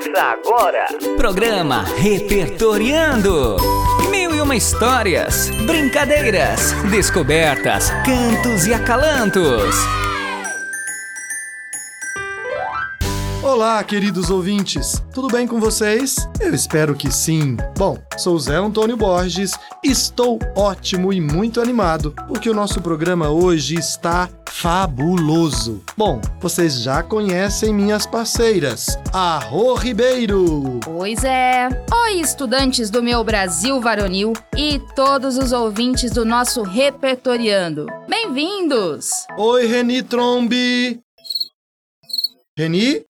Ouça agora. Programa Repertoriando. Mil e uma histórias, brincadeiras, descobertas, cantos e acalantos. Olá, queridos ouvintes, tudo bem com vocês? Eu espero que sim. Bom, sou Zé Antônio Borges, estou ótimo e muito animado, porque o nosso programa hoje está fabuloso. Bom, vocês já conhecem minhas parceiras, a Rô Ribeiro. Oi, Zé. Oi, estudantes do meu Brasil varonil e todos os ouvintes do nosso Repertoriando. Bem-vindos! Oi, Reni Trombi. Reni?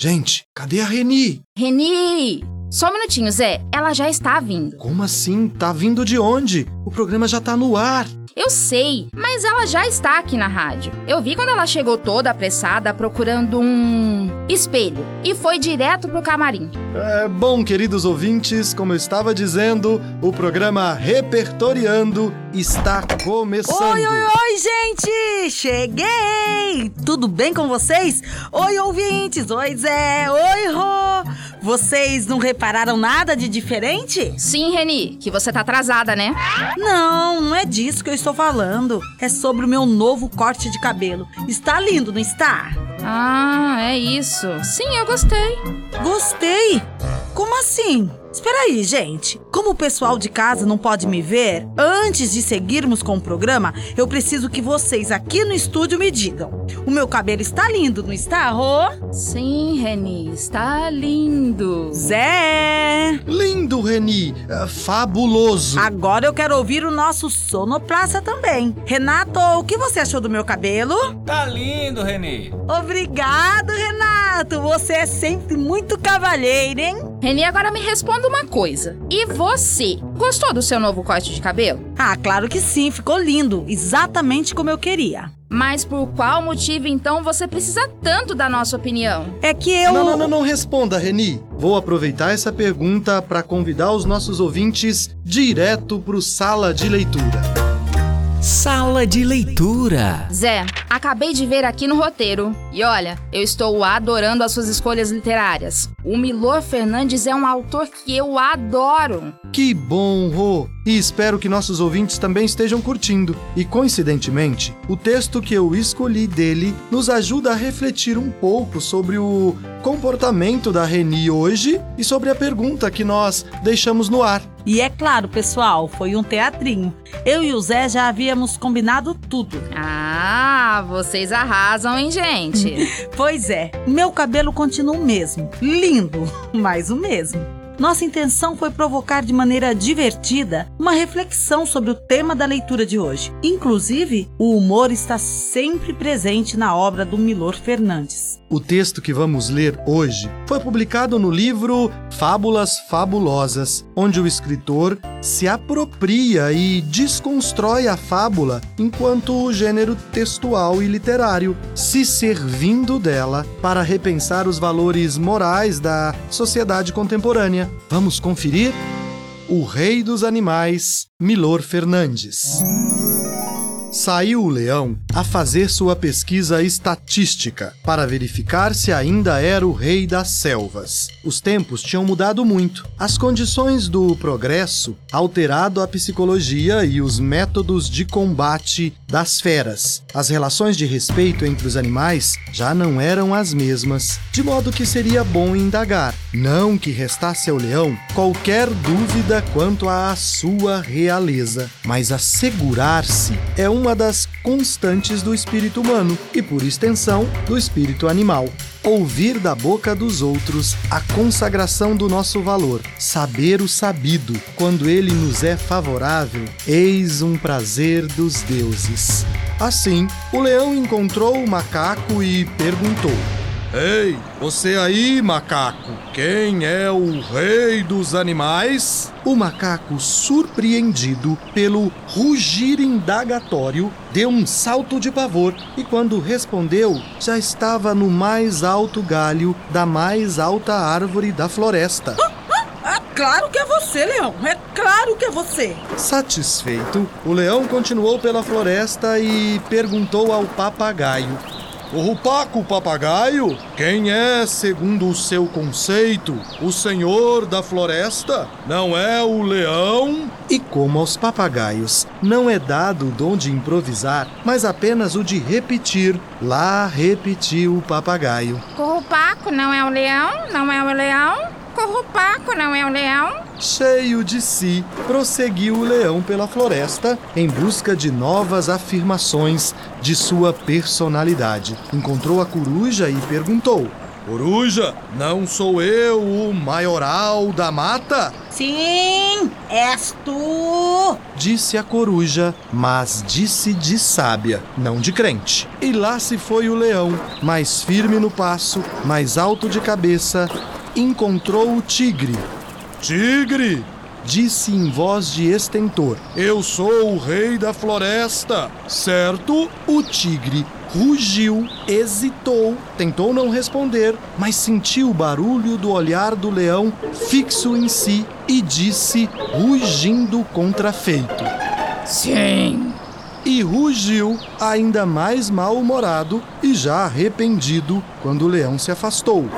Gente, cadê a Reni? Reni! Só um minutinho, Zé. Ela já está vindo. Como assim? Tá vindo de onde? O programa já tá no ar. Eu sei, mas ela já está aqui na rádio. Eu vi quando ela chegou toda apressada procurando um espelho e foi direto pro camarim. É, bom, queridos ouvintes, como eu estava dizendo, o programa Repertoriando está começando. Oi, oi, oi, gente! Cheguei! Tudo bem com vocês? Oi, ouvintes! Oi, Zé! Oi, Rô! Vocês não repararam nada de diferente? Sim, Reni, que você tá atrasada, né? Não, não é disso que eu estou falando. É sobre o meu novo corte de cabelo. Está lindo, não está? Ah, é isso. Sim, eu gostei. Gostei? Como assim? Espera aí, gente. Como o pessoal de casa não pode me ver, antes de seguirmos com o programa, eu preciso que vocês aqui no estúdio me digam. O meu cabelo está lindo, não está, Rô? Sim, Reni, está lindo. Zé! Lindo, Reni. É, fabuloso. Agora eu quero ouvir o nosso sonoplaça também. Renato, o que você achou do meu cabelo? Tá lindo, Reni. Obrigado, Renato. Você é sempre muito cavalheiro, hein? Reni, agora me responda uma coisa. E você? Gostou do seu novo corte de cabelo? Ah, claro que sim, ficou lindo. Exatamente como eu queria. Mas por qual motivo então você precisa tanto da nossa opinião? É que eu. Não, não, não, não responda, Reni. Vou aproveitar essa pergunta para convidar os nossos ouvintes direto pro sala de leitura. Sala de leitura. Zé, acabei de ver aqui no roteiro. E olha, eu estou adorando as suas escolhas literárias. O Milor Fernandes é um autor que eu adoro. Que bom, Rô! E espero que nossos ouvintes também estejam curtindo. E coincidentemente, o texto que eu escolhi dele nos ajuda a refletir um pouco sobre o comportamento da Reni hoje e sobre a pergunta que nós deixamos no ar. E é claro, pessoal, foi um teatrinho. Eu e o Zé já havíamos combinado tudo. Ah, vocês arrasam, hein, gente? pois é, meu cabelo continua o mesmo. Lindo, mas o mesmo. Nossa intenção foi provocar de maneira divertida uma reflexão sobre o tema da leitura de hoje. Inclusive, o humor está sempre presente na obra do Milor Fernandes. O texto que vamos ler hoje foi publicado no livro Fábulas Fabulosas, onde o escritor se apropria e desconstrói a fábula enquanto gênero textual e literário, se servindo dela para repensar os valores morais da sociedade contemporânea. Vamos conferir? O Rei dos Animais, Milor Fernandes. Saiu o leão a fazer sua pesquisa estatística para verificar se ainda era o rei das selvas. Os tempos tinham mudado muito. As condições do progresso alterado a psicologia e os métodos de combate das feras. As relações de respeito entre os animais já não eram as mesmas, de modo que seria bom indagar. Não que restasse ao leão qualquer dúvida quanto à sua realeza, mas assegurar-se é uma das constantes do espírito humano e, por extensão, do espírito animal. Ouvir da boca dos outros a consagração do nosso valor, saber o sabido, quando ele nos é favorável, eis um prazer dos deuses. Assim, o leão encontrou o macaco e perguntou: Ei, você aí, macaco, quem é o rei dos animais? O macaco, surpreendido pelo rugir indagatório, deu um salto de pavor e, quando respondeu, já estava no mais alto galho da mais alta árvore da floresta. É claro que é você, leão. É claro que é você. Satisfeito, o leão continuou pela floresta e perguntou ao papagaio: Corrupaco papagaio, quem é, segundo o seu conceito, o senhor da floresta? Não é o leão? E como aos papagaios não é dado o dom de improvisar, mas apenas o de repetir, lá repetiu o papagaio. Corrupaco não é o leão? Não é o leão? Corrupaco não é o leão? Cheio de si, prosseguiu o leão pela floresta em busca de novas afirmações de sua personalidade. Encontrou a coruja e perguntou: Coruja, não sou eu o maioral da mata? Sim, és tu! Disse a coruja, mas disse de sábia, não de crente. E lá se foi o leão, mais firme no passo, mais alto de cabeça, encontrou o tigre Tigre! Disse em voz de estentor: Eu sou o rei da floresta, certo? O tigre rugiu, hesitou, tentou não responder, mas sentiu o barulho do olhar do leão fixo em si e disse, rugindo contrafeito: Sim. E rugiu, ainda mais mal-humorado e já arrependido, quando o leão se afastou.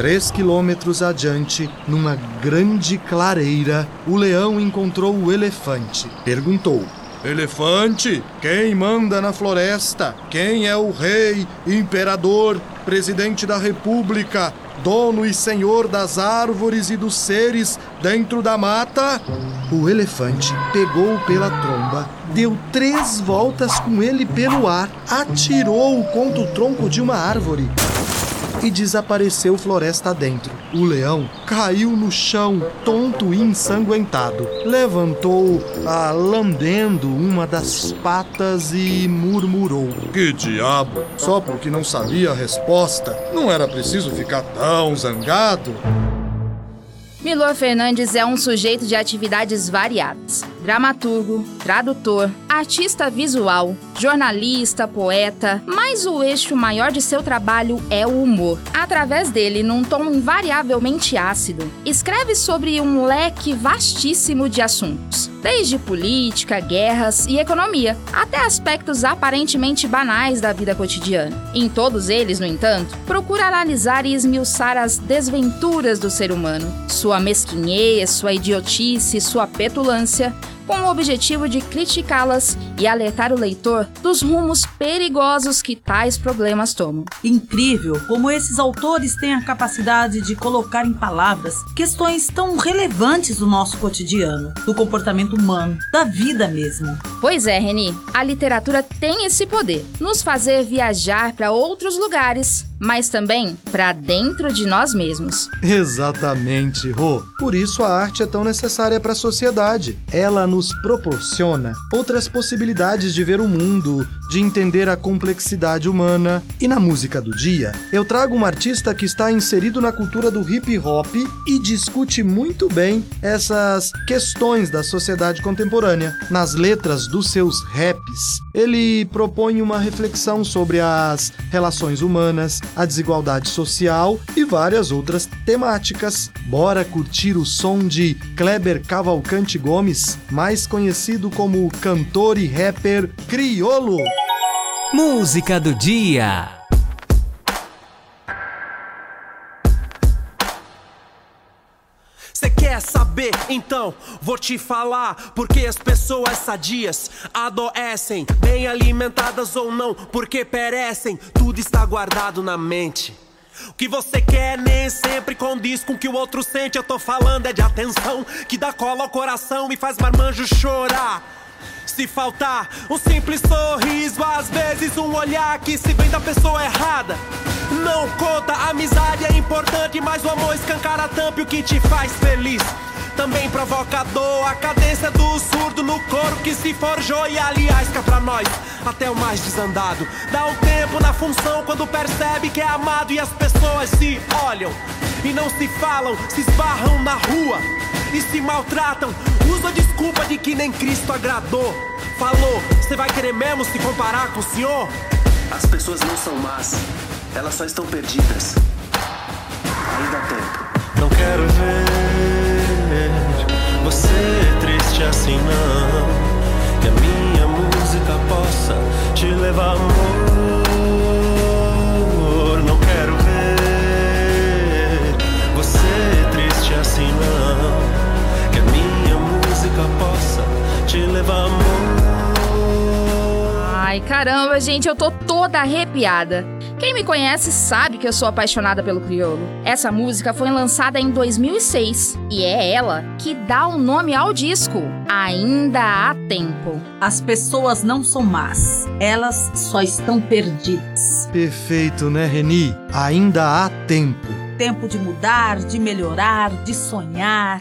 Três quilômetros adiante, numa grande clareira, o leão encontrou o elefante. Perguntou: Elefante, quem manda na floresta? Quem é o rei, imperador, presidente da república, dono e senhor das árvores e dos seres dentro da mata? O elefante pegou-o pela tromba, deu três voltas com ele pelo ar, atirou-o contra o tronco de uma árvore e desapareceu floresta dentro. O leão caiu no chão, tonto e ensanguentado. Levantou, a lambendo uma das patas e murmurou: Que diabo! Só porque não sabia a resposta, não era preciso ficar tão zangado. Milor Fernandes é um sujeito de atividades variadas dramaturgo, tradutor, artista visual, jornalista, poeta, mas o eixo maior de seu trabalho é o humor. Através dele, num tom invariavelmente ácido, escreve sobre um leque vastíssimo de assuntos, desde política, guerras e economia, até aspectos aparentemente banais da vida cotidiana. Em todos eles, no entanto, procura analisar e esmiuçar as desventuras do ser humano, sua mesquinhez, sua idiotice, sua petulância, com o objetivo de criticá-las e alertar o leitor dos rumos perigosos que tais problemas tomam. Incrível como esses autores têm a capacidade de colocar em palavras questões tão relevantes do nosso cotidiano, do comportamento humano, da vida mesmo. Pois é, Reni, a literatura tem esse poder, nos fazer viajar para outros lugares, mas também para dentro de nós mesmos. Exatamente, Rô. Por isso a arte é tão necessária para a sociedade. Ela nos proporciona outras possibilidades de ver o mundo, de entender a complexidade humana. E na música do dia, eu trago um artista que está inserido na cultura do hip hop e discute muito bem essas questões da sociedade contemporânea. Nas letras dos seus raps, ele propõe uma reflexão sobre as relações humanas, a desigualdade social e várias outras temáticas. Bora curtir o som de Kleber Cavalcante Gomes, mais conhecido como cantor e rapper criolo. Música do dia. Quer saber? Então vou te falar. Porque as pessoas sadias adoecem, bem alimentadas ou não, porque perecem. Tudo está guardado na mente. O que você quer nem sempre condiz com o que o outro sente. Eu tô falando é de atenção, que dá cola ao coração e faz marmanjo chorar. Se faltar um simples sorriso, às vezes um olhar que se vem da pessoa errada. Não conta, a amizade é importante, mas o amor escancara tampa o que te faz feliz. Também provoca dor, a cadência do surdo no coro que se forjou. E aliás, cá pra nós, até o mais desandado. Dá um tempo na função quando percebe que é amado e as pessoas se olham e não se falam, se esbarram na rua e se maltratam. Usa a desculpa de que nem Cristo agradou. Falou, você vai querer mesmo se comparar com o Senhor? As pessoas não são más, elas só estão perdidas. Ainda há tempo. Não quero ver você triste assim não. Que a minha música possa te levar amor. Ai, caramba, gente, eu tô toda arrepiada. Quem me conhece sabe que eu sou apaixonada pelo crioulo. Essa música foi lançada em 2006 e é ela que dá o nome ao disco. Ainda há tempo. As pessoas não são más, elas só estão perdidas. Perfeito, né, Reni? Ainda há tempo. Tempo de mudar, de melhorar, de sonhar.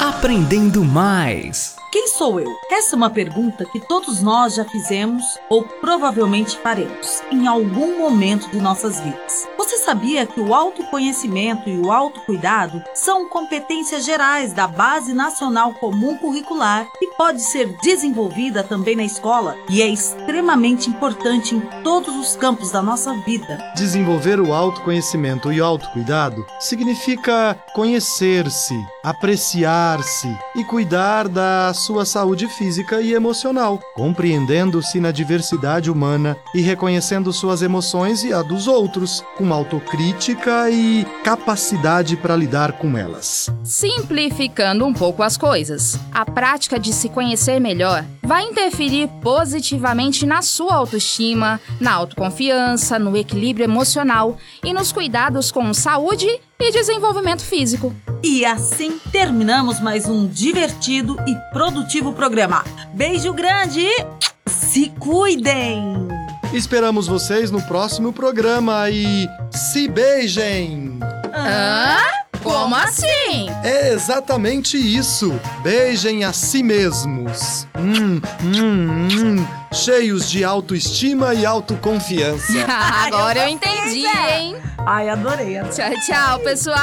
Aprendendo mais. Quem sou eu? Essa é uma pergunta que todos nós já fizemos ou provavelmente faremos em algum momento de nossas vidas. Você sabia que o autoconhecimento e o autocuidado são competências gerais da Base Nacional Comum Curricular e pode ser desenvolvida também na escola e é extremamente importante em todos os campos da nossa vida? Desenvolver o autoconhecimento e o autocuidado significa conhecer-se, apreciar-se e cuidar da sua saúde física e emocional, compreendendo-se na diversidade humana e reconhecendo suas emoções e a dos outros, com autocrítica e capacidade para lidar com elas. Simplificando um pouco as coisas, a prática de se conhecer melhor vai interferir positivamente na sua autoestima, na autoconfiança, no equilíbrio emocional e nos cuidados com saúde e desenvolvimento físico. E assim terminamos mais um divertido e produtivo programa. Beijo grande e se cuidem! Esperamos vocês no próximo programa e se beijem! Hã? Como assim? É exatamente isso! Beijem a si mesmos! Hum, hum, hum, cheios de autoestima e autoconfiança. Agora eu entendi, hein? Ai, adorei. adorei. Tchau, tchau, pessoal!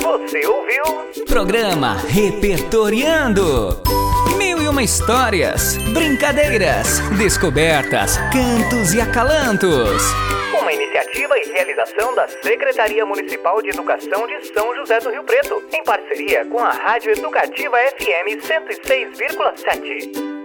Você ouviu? Programa Repertoriando. Mil e uma histórias, brincadeiras, descobertas, cantos e acalantos. Realização da Secretaria Municipal de Educação de São José do Rio Preto, em parceria com a Rádio Educativa FM 106,7.